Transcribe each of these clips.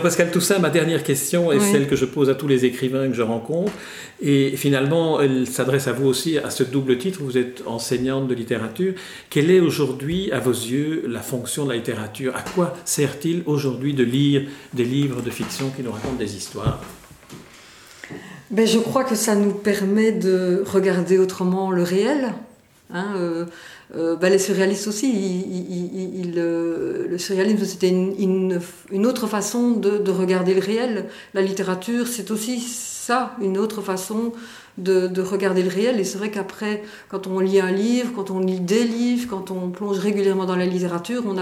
Jean-Pascal Toussaint, ma dernière question est celle que je pose à tous les écrivains que je rencontre. Et finalement, elle s'adresse à vous aussi à ce double titre. Vous êtes enseignante de littérature. Quelle est aujourd'hui, à vos yeux, la fonction de la littérature? À quoi sert-il aujourd'hui de lire des livres de fiction qui nous racontent des histoires? Ben, Je crois que ça nous permet de regarder autrement le réel. Hein, euh, euh, ben, les surréalistes aussi, euh, le surréalisme c'était une, autre façon de, de, regarder le réel. La littérature c'est aussi ça, une autre façon de, de regarder le réel. Et c'est vrai qu'après, quand on lit un livre, quand on lit des livres, quand on plonge régulièrement dans la littérature, on,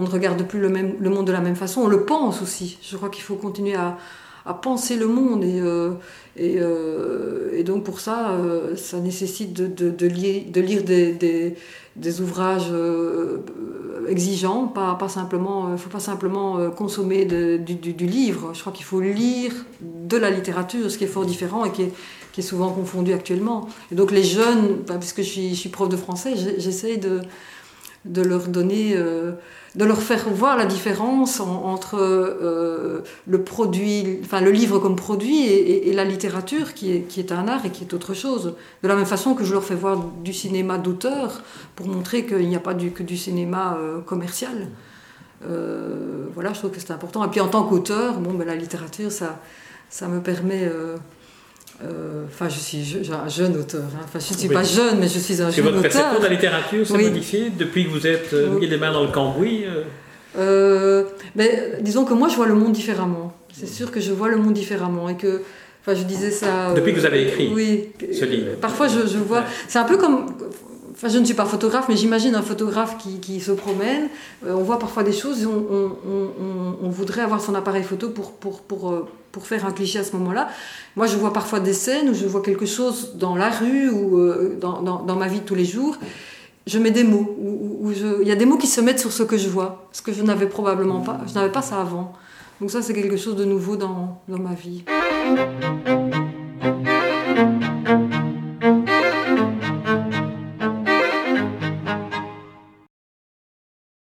ne regarde plus le monde de la même façon, on le pense aussi. Je crois qu'il faut continuer à, à penser le monde et, euh, euh, et, donc pour ça, euh, ça nécessite de, de, de, de lire des, des, ouvrages exigeants, pas, pas simplement, il faut pas simplement consommer du, livre. Je crois qu'il faut lire de la littérature, ce qui est fort différent et qui est, qui est souvent confondu actuellement. Et donc les jeunes, puisque je suis, je suis prof de français, j'essaie de, de leur donner de leur faire voir la différence entre euh, le produit, enfin le livre comme produit et, la littérature qui est, qui est, un art et qui est autre chose. De la même façon que je leur fais voir du cinéma d'auteur pour montrer qu'il n'y a pas du, que du cinéma euh, commercial. Euh, voilà, je trouve que c'est important. Et puis en tant qu'auteur, bon, ben, la littérature, ça, ça me permet euh, enfin, je suis un jeune auteur. Hein. Enfin, je ne suis pas jeune, mais je suis un jeune auteur. Votre perception de la littérature s'est modifiée depuis que vous êtes euh, mis les mains dans le cambouis euh? euh... mais, Disons que moi, je vois le monde différemment. C'est sûr que je vois le monde différemment et que. Enfin, je disais ça. Depuis que vous avez écrit oui, ce livre. Parfois, je, je vois. C'est un peu comme Enfin, je ne suis pas photographe, mais j'imagine un photographe qui, qui se promène. on voit parfois des choses et on, on, on, on, voudrait avoir son appareil photo pour, pour, pour, pour faire un cliché à ce moment-là. Moi, je vois parfois des scènes où je vois quelque chose dans la rue ou euh, dans, dans, ma vie de tous les jours. Je mets des mots. Où, il y a des mots qui se mettent sur ce que je vois, ce que je n'avais probablement pas. Je n'avais pas ça avant. Donc ça, c'est quelque chose de nouveau dans, dans ma vie.